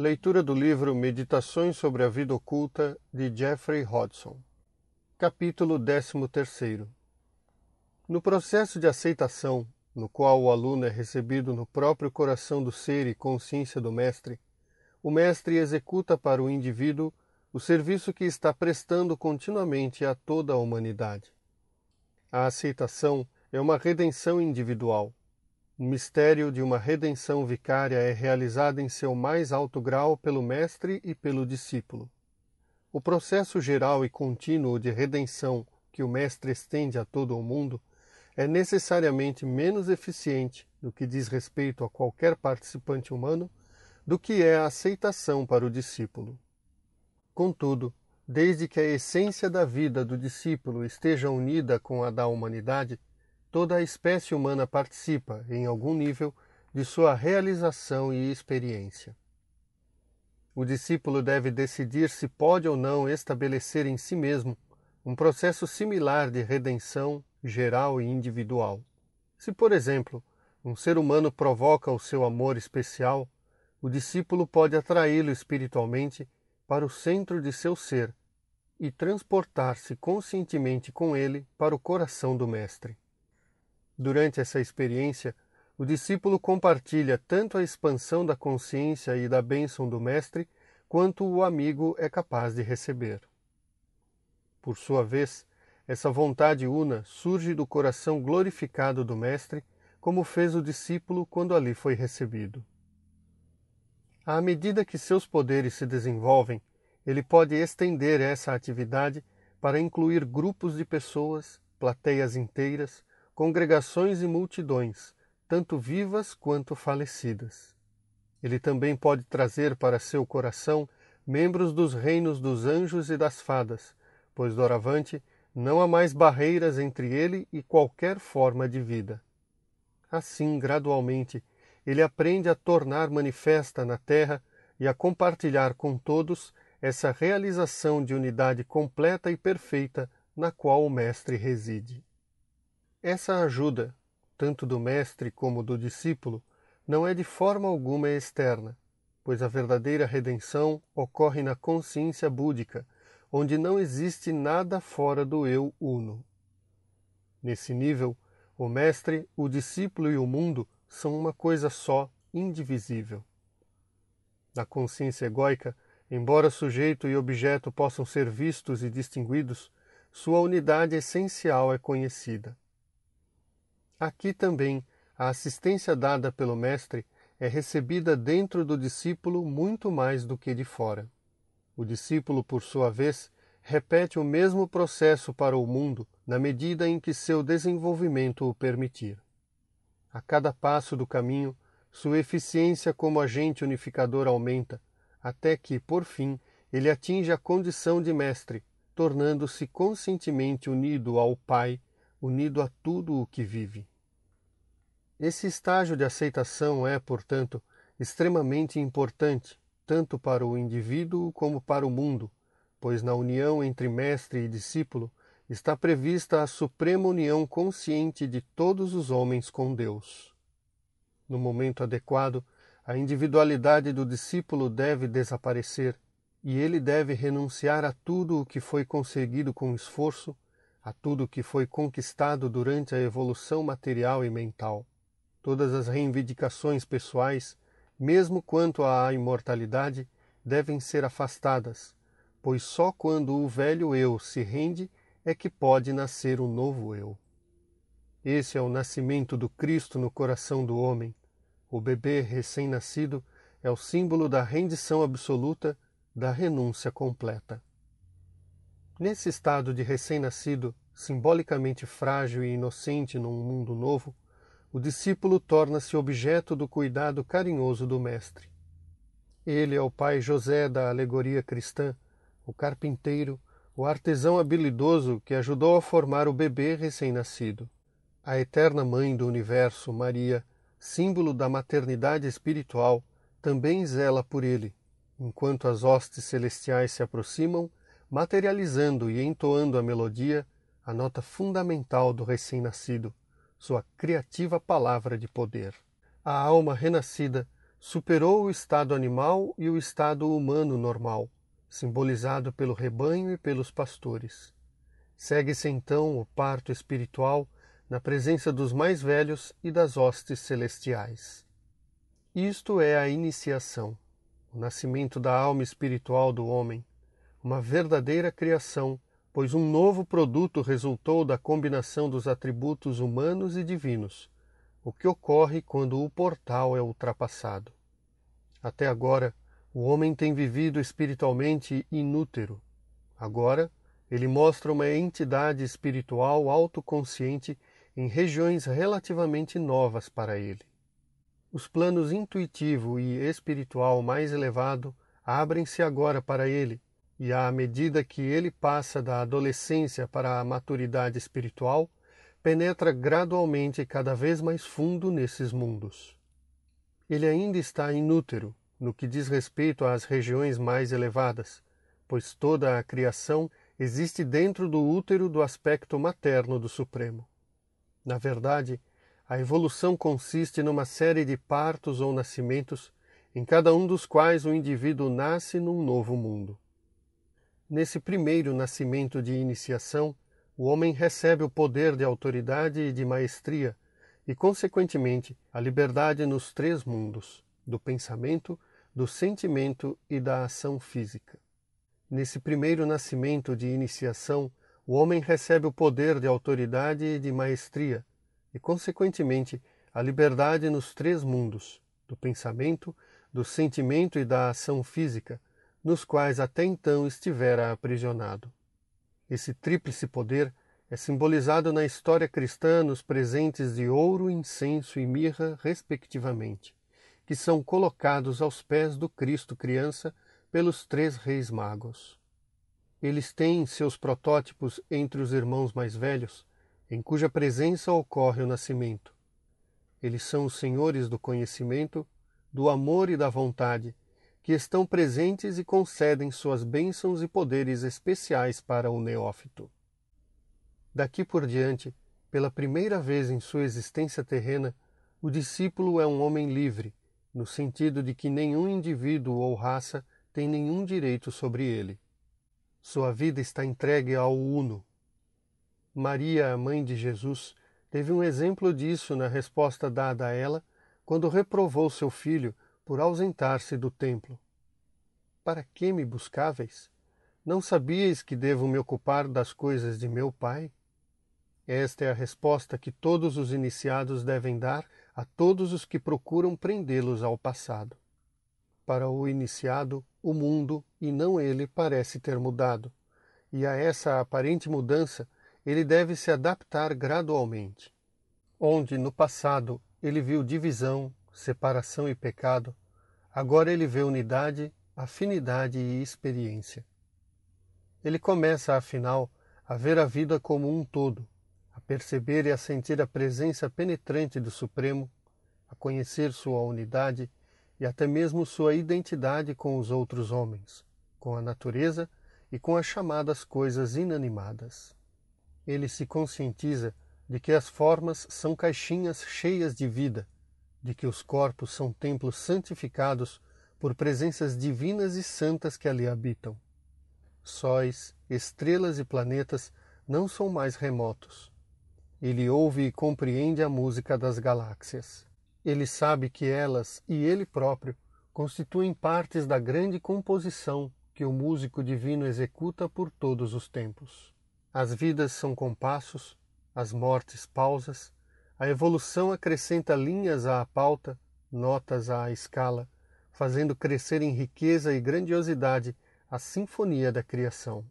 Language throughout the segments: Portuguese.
Leitura do livro Meditações sobre a Vida Oculta de Jeffrey Hodgson. Capítulo 13. No processo de aceitação, no qual o aluno é recebido no próprio coração do ser e consciência do mestre, o mestre executa para o indivíduo o serviço que está prestando continuamente a toda a humanidade. A aceitação é uma redenção individual. O mistério de uma redenção vicária é realizado em seu mais alto grau pelo mestre e pelo discípulo. O processo geral e contínuo de redenção que o mestre estende a todo o mundo é necessariamente menos eficiente no que diz respeito a qualquer participante humano do que é a aceitação para o discípulo. Contudo, desde que a essência da vida do discípulo esteja unida com a da humanidade, toda a espécie humana participa, em algum nível, de sua realização e experiência. O discípulo deve decidir se pode ou não estabelecer em si mesmo um processo similar de redenção geral e individual. Se, por exemplo, um ser humano provoca o seu amor especial, o discípulo pode atraí-lo espiritualmente para o centro de seu ser e transportar-se conscientemente com ele para o coração do Mestre. Durante essa experiência, o discípulo compartilha tanto a expansão da consciência e da bênção do Mestre, quanto o amigo é capaz de receber. Por sua vez, essa vontade una surge do coração glorificado do Mestre, como fez o discípulo quando ali foi recebido. À medida que seus poderes se desenvolvem, ele pode estender essa atividade para incluir grupos de pessoas, plateias inteiras, congregações e multidões, tanto vivas quanto falecidas. Ele também pode trazer para seu coração membros dos reinos dos anjos e das fadas, pois doravante não há mais barreiras entre ele e qualquer forma de vida. Assim, gradualmente, ele aprende a tornar manifesta na terra e a compartilhar com todos essa realização de unidade completa e perfeita na qual o Mestre reside. Essa ajuda, tanto do Mestre como do discípulo, não é de forma alguma externa, pois a verdadeira redenção ocorre na consciência búdica, onde não existe nada fora do eu uno. Nesse nível, o Mestre, o discípulo e o mundo são uma coisa só, indivisível. Na consciência egóica, Embora sujeito e objeto possam ser vistos e distinguidos, sua unidade essencial é conhecida. Aqui também a assistência dada pelo Mestre é recebida dentro do discípulo muito mais do que de fora. O discípulo, por sua vez, repete o mesmo processo para o mundo na medida em que seu desenvolvimento o permitir. A cada passo do caminho, sua eficiência como agente unificador aumenta, até que, por fim, ele atinge a condição de mestre, tornando-se conscientemente unido ao Pai, unido a tudo o que vive. Esse estágio de aceitação é, portanto, extremamente importante, tanto para o indivíduo como para o mundo, pois na união entre mestre e discípulo está prevista a suprema união consciente de todos os homens com Deus. No momento adequado, a individualidade do discípulo deve desaparecer e ele deve renunciar a tudo o que foi conseguido com esforço, a tudo o que foi conquistado durante a evolução material e mental. Todas as reivindicações pessoais, mesmo quanto à imortalidade, devem ser afastadas, pois só quando o velho eu se rende é que pode nascer o um novo eu. Esse é o nascimento do Cristo no coração do homem, o bebê recém-nascido é o símbolo da rendição absoluta, da renúncia completa. Nesse estado de recém-nascido, simbolicamente frágil e inocente num mundo novo, o discípulo torna-se objeto do cuidado carinhoso do Mestre. Ele é o pai José da alegoria cristã, o carpinteiro, o artesão habilidoso que ajudou a formar o bebê recém-nascido. A eterna mãe do universo, Maria, símbolo da maternidade espiritual, também zela por ele, enquanto as hostes celestiais se aproximam, materializando e entoando a melodia, a nota fundamental do recém-nascido, sua criativa palavra de poder. A alma renascida superou o estado animal e o estado humano normal, simbolizado pelo rebanho e pelos pastores. Segue-se então o parto espiritual na presença dos mais velhos e das hostes celestiais. Isto é a iniciação, o nascimento da alma espiritual do homem, uma verdadeira criação, pois um novo produto resultou da combinação dos atributos humanos e divinos, o que ocorre quando o portal é ultrapassado. Até agora, o homem tem vivido espiritualmente inútero. Agora, ele mostra uma entidade espiritual autoconsciente em regiões relativamente novas para ele. Os planos intuitivo e espiritual mais elevado abrem-se agora para ele, e à medida que ele passa da adolescência para a maturidade espiritual, penetra gradualmente cada vez mais fundo nesses mundos. Ele ainda está inútero no que diz respeito às regiões mais elevadas, pois toda a criação existe dentro do útero do aspecto materno do Supremo. Na verdade, a evolução consiste numa série de partos ou nascimentos, em cada um dos quais o indivíduo nasce num novo mundo. Nesse primeiro nascimento de iniciação, o homem recebe o poder de autoridade e de maestria, e, consequentemente, a liberdade nos três mundos do pensamento, do sentimento e da ação física. Nesse primeiro nascimento de iniciação, o homem recebe o poder de autoridade e de maestria, e, consequentemente, a liberdade nos três mundos do pensamento, do sentimento e da ação física, nos quais até então estivera aprisionado. Esse tríplice poder é simbolizado na história cristã nos presentes de ouro, incenso e mirra, respectivamente, que são colocados aos pés do Cristo criança pelos três reis magos. Eles têm seus protótipos entre os irmãos mais velhos, em cuja presença ocorre o nascimento. Eles são os senhores do conhecimento, do amor e da vontade, que estão presentes e concedem suas bênçãos e poderes especiais para o neófito. Daqui por diante, pela primeira vez em sua existência terrena, o discípulo é um homem livre, no sentido de que nenhum indivíduo ou raça tem nenhum direito sobre ele. Sua vida está entregue ao Uno. Maria, a mãe de Jesus, teve um exemplo disso na resposta dada a ela quando reprovou seu filho por ausentar-se do templo. Para que me buscáveis? Não sabíeis que devo me ocupar das coisas de meu pai? Esta é a resposta que todos os iniciados devem dar a todos os que procuram prendê-los ao passado. Para o iniciado, o mundo e não ele parece ter mudado, e a essa aparente mudança ele deve se adaptar gradualmente. Onde no passado ele viu divisão, separação e pecado, agora ele vê unidade, afinidade e experiência. Ele começa, afinal, a ver a vida como um todo, a perceber e a sentir a presença penetrante do Supremo, a conhecer sua unidade e até mesmo sua identidade com os outros homens, com a natureza e com as chamadas coisas inanimadas. Ele se conscientiza de que as formas são caixinhas cheias de vida, de que os corpos são templos santificados por presenças divinas e santas que ali habitam. Sóis, estrelas e planetas não são mais remotos. Ele ouve e compreende a música das galáxias. Ele sabe que elas e ele próprio constituem partes da grande composição que o músico divino executa por todos os tempos. As vidas são compassos, as mortes pausas, a evolução acrescenta linhas à pauta, notas à escala, fazendo crescer em riqueza e grandiosidade a sinfonia da criação.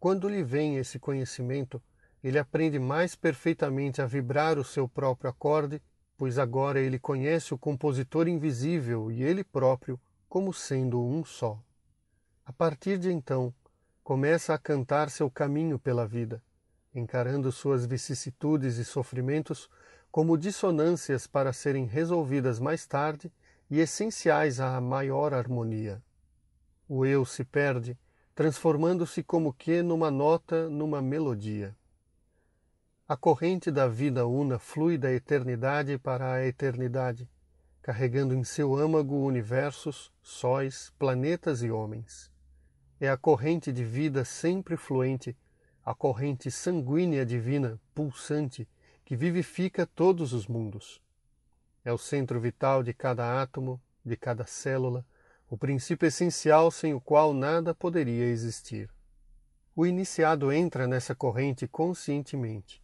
Quando lhe vem esse conhecimento, ele aprende mais perfeitamente a vibrar o seu próprio acorde pois agora ele conhece o compositor invisível e ele próprio como sendo um só. A partir de então, começa a cantar seu caminho pela vida, encarando suas vicissitudes e sofrimentos como dissonâncias para serem resolvidas mais tarde e essenciais à maior harmonia. O eu se perde, transformando-se como que numa nota, numa melodia. A corrente da vida una flui da eternidade para a eternidade, carregando em seu âmago universos, sóis, planetas e homens. É a corrente de vida sempre fluente, a corrente sanguínea divina, pulsante, que vivifica todos os mundos. É o centro vital de cada átomo, de cada célula, o princípio essencial sem o qual nada poderia existir. O iniciado entra nessa corrente conscientemente.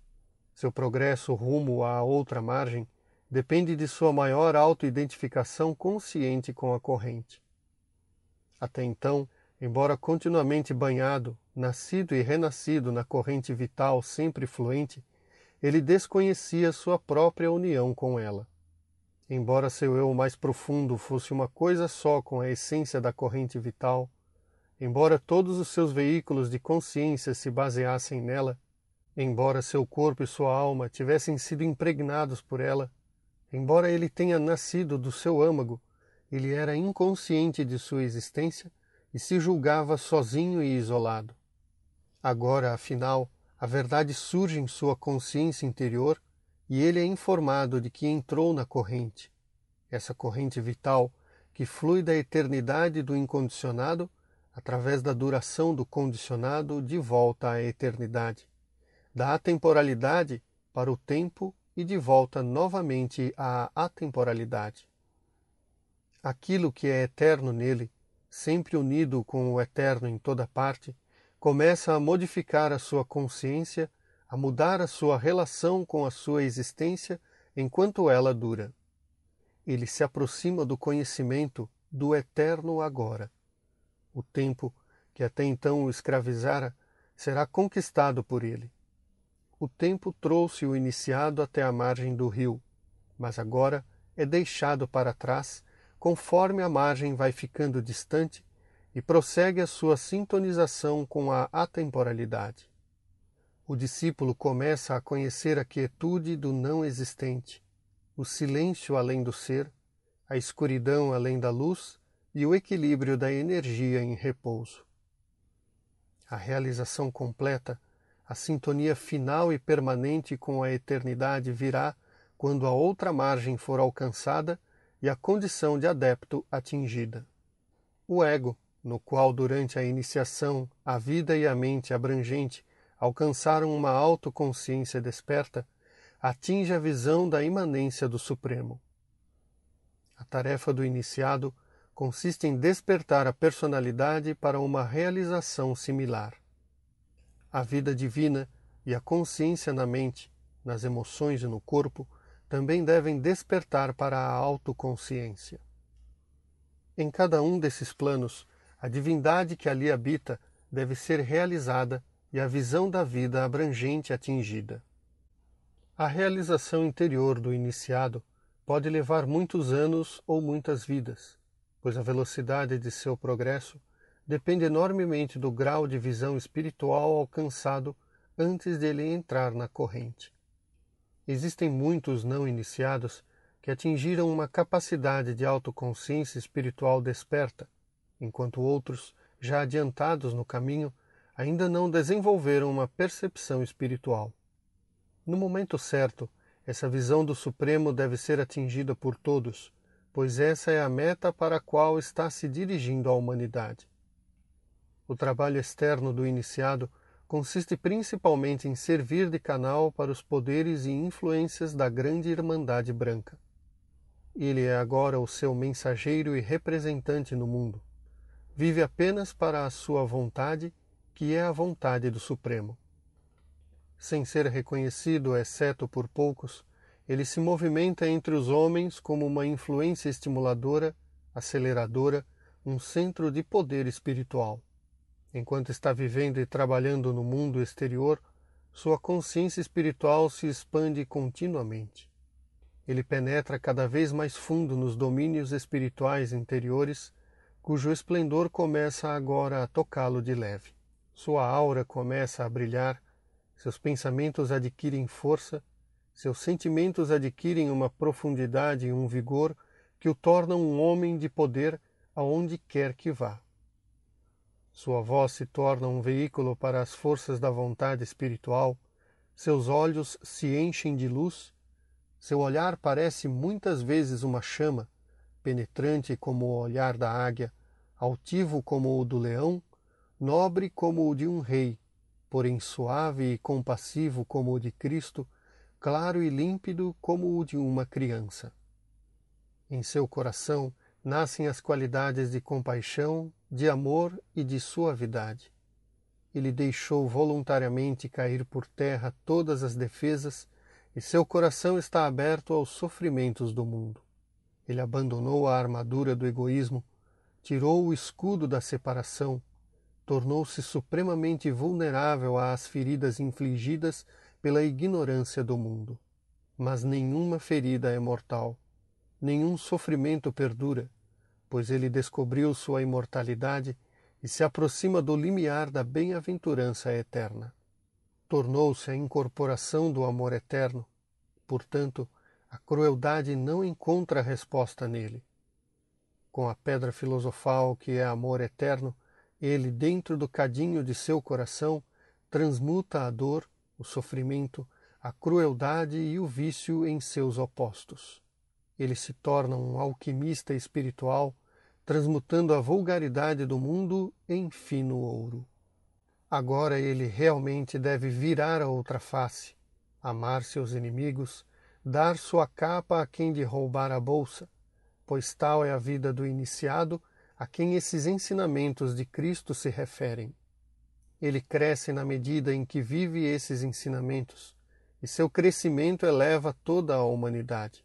Seu progresso rumo à outra margem depende de sua maior autoidentificação consciente com a corrente. Até então, embora continuamente banhado, nascido e renascido na corrente vital sempre fluente, ele desconhecia sua própria união com ela. Embora seu eu mais profundo fosse uma coisa só com a essência da corrente vital, embora todos os seus veículos de consciência se baseassem nela, embora seu corpo e sua alma tivessem sido impregnados por ela, Embora ele tenha nascido do seu âmago, ele era inconsciente de sua existência e se julgava sozinho e isolado. Agora, afinal, a verdade surge em sua consciência interior e ele é informado de que entrou na corrente, essa corrente vital que flui da eternidade do incondicionado através da duração do condicionado de volta à eternidade, da atemporalidade para o tempo e de volta novamente à atemporalidade. Aquilo que é eterno nele, sempre unido com o eterno em toda parte, começa a modificar a sua consciência, a mudar a sua relação com a sua existência enquanto ela dura. Ele se aproxima do conhecimento do eterno agora. O tempo que até então o escravizara será conquistado por ele o tempo trouxe o iniciado até a margem do rio, mas agora é deixado para trás conforme a margem vai ficando distante e prossegue a sua sintonização com a atemporalidade. O discípulo começa a conhecer a quietude do não existente, o silêncio além do ser, a escuridão além da luz e o equilíbrio da energia em repouso. A realização completa a sintonia final e permanente com a eternidade virá quando a outra margem for alcançada e a condição de adepto atingida. O ego, no qual durante a iniciação a vida e a mente abrangente alcançaram uma autoconsciência desperta, atinge a visão da imanência do Supremo. A tarefa do iniciado consiste em despertar a personalidade para uma realização similar a vida divina e a consciência na mente, nas emoções e no corpo também devem despertar para a autoconsciência. Em cada um desses planos, a divindade que ali habita deve ser realizada e a visão da vida abrangente atingida. A realização interior do iniciado pode levar muitos anos ou muitas vidas, pois a velocidade de seu progresso depende enormemente do grau de visão espiritual alcançado antes de ele entrar na corrente. Existem muitos não iniciados que atingiram uma capacidade de autoconsciência espiritual desperta, enquanto outros, já adiantados no caminho, ainda não desenvolveram uma percepção espiritual. No momento certo, essa visão do Supremo deve ser atingida por todos, pois essa é a meta para a qual está se dirigindo a humanidade. O trabalho externo do iniciado consiste principalmente em servir de canal para os poderes e influências da grande Irmandade Branca. Ele é agora o seu mensageiro e representante no mundo. Vive apenas para a sua vontade, que é a vontade do Supremo. Sem ser reconhecido, exceto por poucos, ele se movimenta entre os homens como uma influência estimuladora, aceleradora, um centro de poder espiritual. Enquanto está vivendo e trabalhando no mundo exterior, sua consciência espiritual se expande continuamente. Ele penetra cada vez mais fundo nos domínios espirituais interiores, cujo esplendor começa agora a tocá-lo de leve. Sua aura começa a brilhar, seus pensamentos adquirem força, seus sentimentos adquirem uma profundidade e um vigor que o tornam um homem de poder aonde quer que vá. Sua voz se torna um veículo para as forças da vontade espiritual, seus olhos se enchem de luz, seu olhar parece muitas vezes uma chama, penetrante como o olhar da águia, altivo como o do leão, nobre como o de um rei, porém suave e compassivo como o de Cristo, claro e límpido como o de uma criança. Em seu coração nascem as qualidades de compaixão, de amor e de suavidade. Ele deixou voluntariamente cair por terra todas as defesas e seu coração está aberto aos sofrimentos do mundo. Ele abandonou a armadura do egoísmo, tirou o escudo da separação, tornou-se supremamente vulnerável às feridas infligidas pela ignorância do mundo. Mas nenhuma ferida é mortal, nenhum sofrimento perdura, pois ele descobriu sua imortalidade e se aproxima do limiar da bem-aventurança eterna tornou-se a incorporação do amor eterno, portanto, a crueldade não encontra resposta nele. Com a pedra filosofal que é amor eterno, ele, dentro do cadinho de seu coração, transmuta a dor, o sofrimento, a crueldade e o vício em seus opostos. Ele se torna um alquimista espiritual, transmutando a vulgaridade do mundo em fino ouro. Agora ele realmente deve virar a outra face, amar seus inimigos, dar sua capa a quem lhe roubar a bolsa, pois tal é a vida do iniciado a quem esses ensinamentos de Cristo se referem. Ele cresce na medida em que vive esses ensinamentos, e seu crescimento eleva toda a humanidade.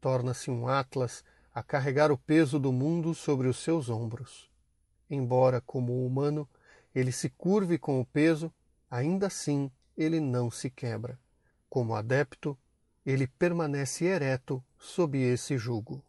Torna-se um Atlas a carregar o peso do mundo sobre os seus ombros. Embora, como humano, ele se curve com o peso, ainda assim ele não se quebra. Como adepto, ele permanece ereto sob esse jugo.